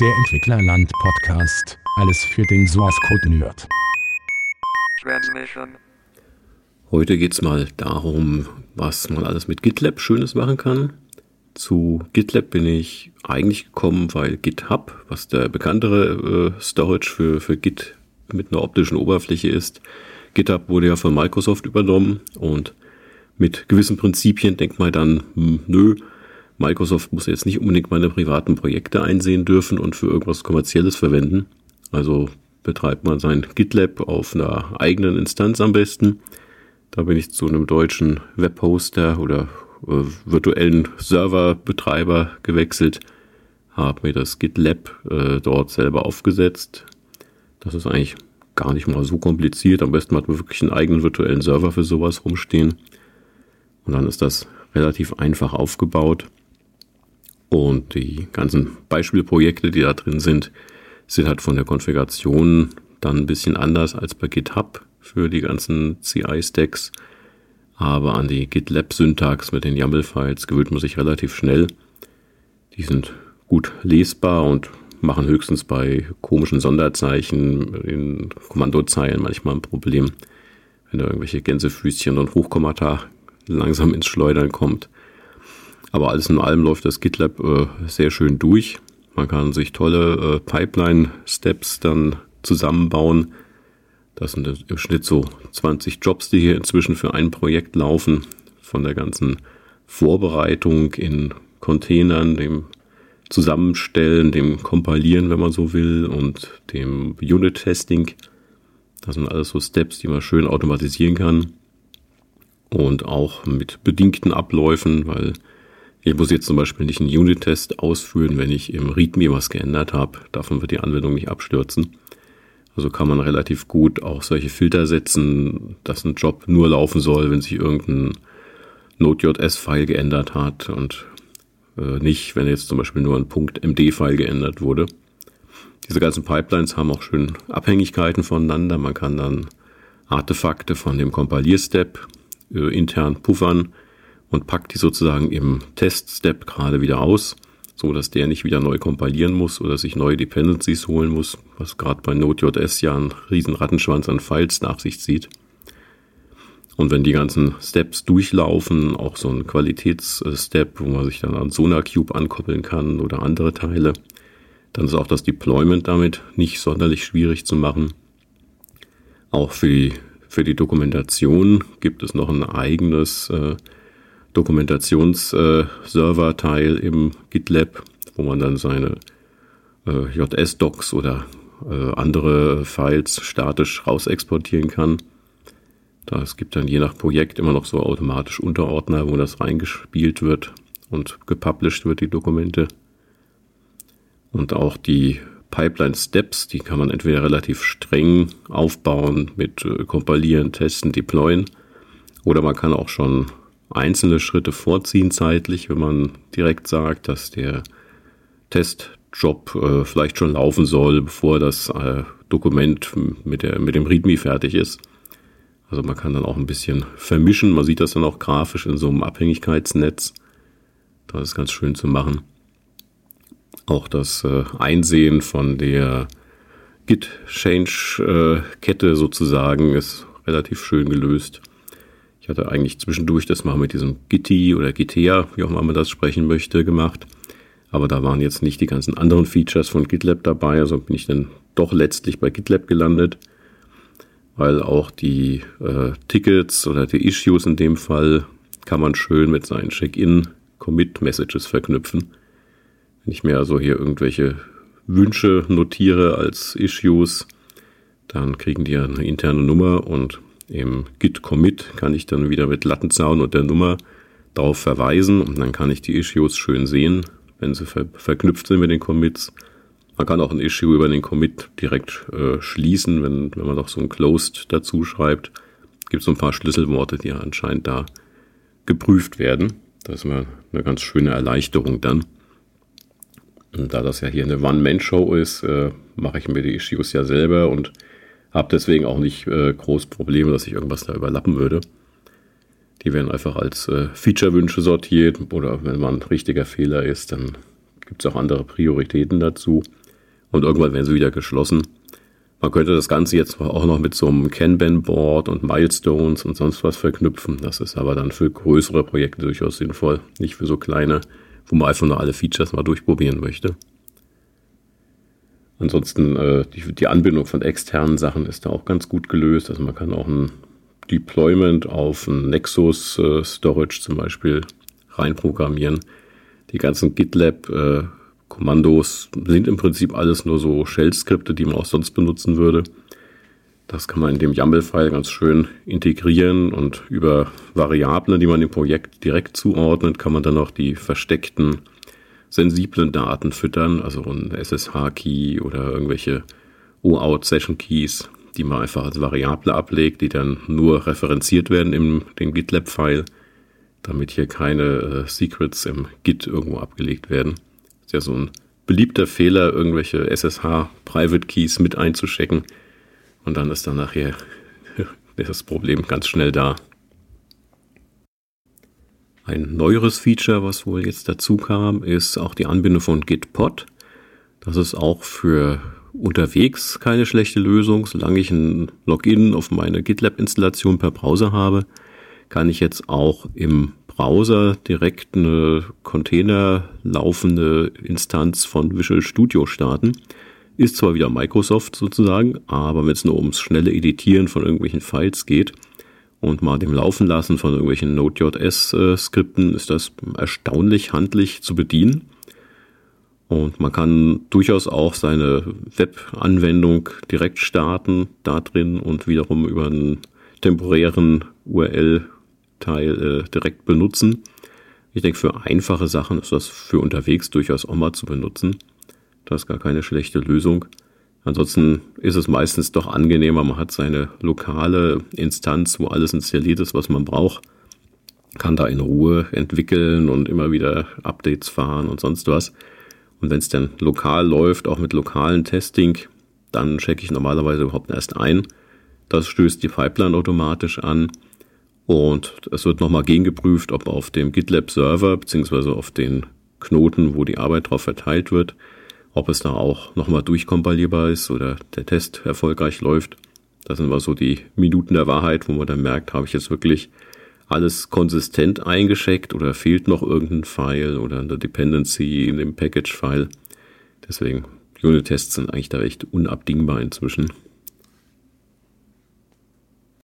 Der Entwicklerland Podcast. Alles für den Source Code Nerd. Heute geht es mal darum, was man alles mit GitLab Schönes machen kann. Zu GitLab bin ich eigentlich gekommen, weil GitHub, was der bekanntere äh, Storage für, für Git mit einer optischen Oberfläche ist, GitHub wurde ja von Microsoft übernommen und mit gewissen Prinzipien denkt man dann, hm, nö, Microsoft muss jetzt nicht unbedingt meine privaten Projekte einsehen dürfen und für irgendwas Kommerzielles verwenden. Also betreibt man sein GitLab auf einer eigenen Instanz am besten. Da bin ich zu einem deutschen Webhoster oder äh, virtuellen Serverbetreiber gewechselt, habe mir das GitLab äh, dort selber aufgesetzt. Das ist eigentlich gar nicht mal so kompliziert. Am besten hat man wirklich einen eigenen virtuellen Server für sowas rumstehen. Und dann ist das relativ einfach aufgebaut. Und die ganzen Beispielprojekte, die da drin sind, sind halt von der Konfiguration dann ein bisschen anders als bei GitHub für die ganzen CI-Stacks. Aber an die GitLab-Syntax mit den YAML-Files gewöhnt man sich relativ schnell. Die sind gut lesbar und machen höchstens bei komischen Sonderzeichen in Kommandozeilen manchmal ein Problem, wenn da irgendwelche Gänsefüßchen und Hochkommata langsam ins Schleudern kommt. Aber alles in allem läuft das GitLab äh, sehr schön durch. Man kann sich tolle äh, Pipeline-Steps dann zusammenbauen. Das sind im Schnitt so 20 Jobs, die hier inzwischen für ein Projekt laufen. Von der ganzen Vorbereitung in Containern, dem Zusammenstellen, dem Kompilieren, wenn man so will, und dem Unit-Testing. Das sind alles so Steps, die man schön automatisieren kann. Und auch mit bedingten Abläufen, weil ich muss jetzt zum Beispiel nicht einen Unit-Test ausführen, wenn ich im README was geändert habe. Davon wird die Anwendung nicht abstürzen. Also kann man relativ gut auch solche Filter setzen, dass ein Job nur laufen soll, wenn sich irgendein Node.js-File geändert hat und äh, nicht, wenn jetzt zum Beispiel nur ein .md-File geändert wurde. Diese ganzen Pipelines haben auch schön Abhängigkeiten voneinander. Man kann dann Artefakte von dem Kompilierstep äh, intern puffern und packt die sozusagen im Test-Step gerade wieder aus, so dass der nicht wieder neu kompilieren muss oder sich neue Dependencies holen muss, was gerade bei Node.js ja einen riesen Rattenschwanz an Files nach sich zieht. Und wenn die ganzen Steps durchlaufen, auch so ein Qualitätsstep, wo man sich dann an SonarCube ankoppeln kann oder andere Teile, dann ist auch das Deployment damit nicht sonderlich schwierig zu machen. Auch für die, für die Dokumentation gibt es noch ein eigenes äh, Dokumentationsserver-Teil im GitLab, wo man dann seine äh, JS-Docs oder äh, andere Files statisch rausexportieren kann. Da es gibt dann je nach Projekt immer noch so automatisch Unterordner, wo das reingespielt wird und gepublished wird, die Dokumente. Und auch die Pipeline Steps, die kann man entweder relativ streng aufbauen mit äh, kompilieren, testen, deployen, oder man kann auch schon einzelne Schritte vorziehen zeitlich, wenn man direkt sagt, dass der Testjob äh, vielleicht schon laufen soll, bevor das äh, Dokument mit, der, mit dem README fertig ist. Also man kann dann auch ein bisschen vermischen. Man sieht das dann auch grafisch in so einem Abhängigkeitsnetz. Das ist ganz schön zu machen. Auch das äh, Einsehen von der Git-Change-Kette äh, sozusagen ist relativ schön gelöst. Ich hatte eigentlich zwischendurch das mal mit diesem Gitti oder Gitea, wie auch immer man das sprechen möchte, gemacht. Aber da waren jetzt nicht die ganzen anderen Features von GitLab dabei, also bin ich dann doch letztlich bei GitLab gelandet, weil auch die äh, Tickets oder die Issues in dem Fall kann man schön mit seinen Check-in-Commit-Messages verknüpfen. Wenn ich mir also hier irgendwelche Wünsche notiere als Issues, dann kriegen die eine interne Nummer und im Git-Commit kann ich dann wieder mit Lattenzaun und der Nummer darauf verweisen und dann kann ich die Issues schön sehen, wenn sie ver verknüpft sind mit den Commits. Man kann auch ein Issue über den Commit direkt äh, schließen, wenn, wenn man noch so ein Closed dazu schreibt. Gibt so ein paar Schlüsselworte, die ja anscheinend da geprüft werden. Das ist mal eine ganz schöne Erleichterung dann. Und da das ja hier eine One-Man-Show ist, äh, mache ich mir die Issues ja selber und habe deswegen auch nicht äh, groß Probleme, dass ich irgendwas da überlappen würde. Die werden einfach als äh, Feature-Wünsche sortiert oder wenn man ein richtiger Fehler ist, dann gibt es auch andere Prioritäten dazu. und irgendwann werden sie wieder geschlossen. Man könnte das Ganze jetzt auch noch mit so einem Kanban-Board und Milestones und sonst was verknüpfen. Das ist aber dann für größere Projekte durchaus sinnvoll, nicht für so kleine, wo man einfach nur alle Features mal durchprobieren möchte. Ansonsten äh, die, die Anbindung von externen Sachen ist da auch ganz gut gelöst. Also man kann auch ein Deployment auf ein Nexus äh, Storage zum Beispiel reinprogrammieren. Die ganzen GitLab äh, Kommandos sind im Prinzip alles nur so Shell-Skripte, die man auch sonst benutzen würde. Das kann man in dem YAML-File ganz schön integrieren und über Variablen, die man dem Projekt direkt zuordnet, kann man dann auch die versteckten sensiblen Daten füttern, also ein SSH-Key oder irgendwelche OAuth-Session-Keys, die man einfach als Variable ablegt, die dann nur referenziert werden in dem GitLab-File, damit hier keine äh, Secrets im Git irgendwo abgelegt werden. Ist ja so ein beliebter Fehler, irgendwelche SSH-Private-Keys mit einzuschecken und dann ist dann nachher das Problem ganz schnell da. Ein neueres Feature, was wohl jetzt dazu kam, ist auch die Anbindung von Gitpod. Das ist auch für unterwegs keine schlechte Lösung. Solange ich ein Login auf meine GitLab-Installation per Browser habe, kann ich jetzt auch im Browser direkt eine Container laufende Instanz von Visual Studio starten. Ist zwar wieder Microsoft sozusagen, aber wenn es nur ums schnelle Editieren von irgendwelchen Files geht, und mal dem Laufen lassen von irgendwelchen Node.js-Skripten ist das erstaunlich handlich zu bedienen. Und man kann durchaus auch seine Web-Anwendung direkt starten da drin und wiederum über einen temporären URL-Teil äh, direkt benutzen. Ich denke, für einfache Sachen ist das für unterwegs durchaus auch mal zu benutzen. Das ist gar keine schlechte Lösung. Ansonsten ist es meistens doch angenehmer, man hat seine lokale Instanz, wo alles installiert ist, was man braucht, kann da in Ruhe entwickeln und immer wieder Updates fahren und sonst was. Und wenn es dann lokal läuft, auch mit lokalen Testing, dann checke ich normalerweise überhaupt erst ein. Das stößt die Pipeline automatisch an und es wird nochmal gegengeprüft, ob auf dem GitLab Server beziehungsweise auf den Knoten, wo die Arbeit drauf verteilt wird, ob es da auch nochmal durchkompilierbar ist oder der Test erfolgreich läuft. Das sind mal so die Minuten der Wahrheit, wo man dann merkt, habe ich jetzt wirklich alles konsistent eingeschickt oder fehlt noch irgendein File oder eine Dependency in dem Package-File. Deswegen, Unit-Tests sind eigentlich da recht unabdingbar inzwischen.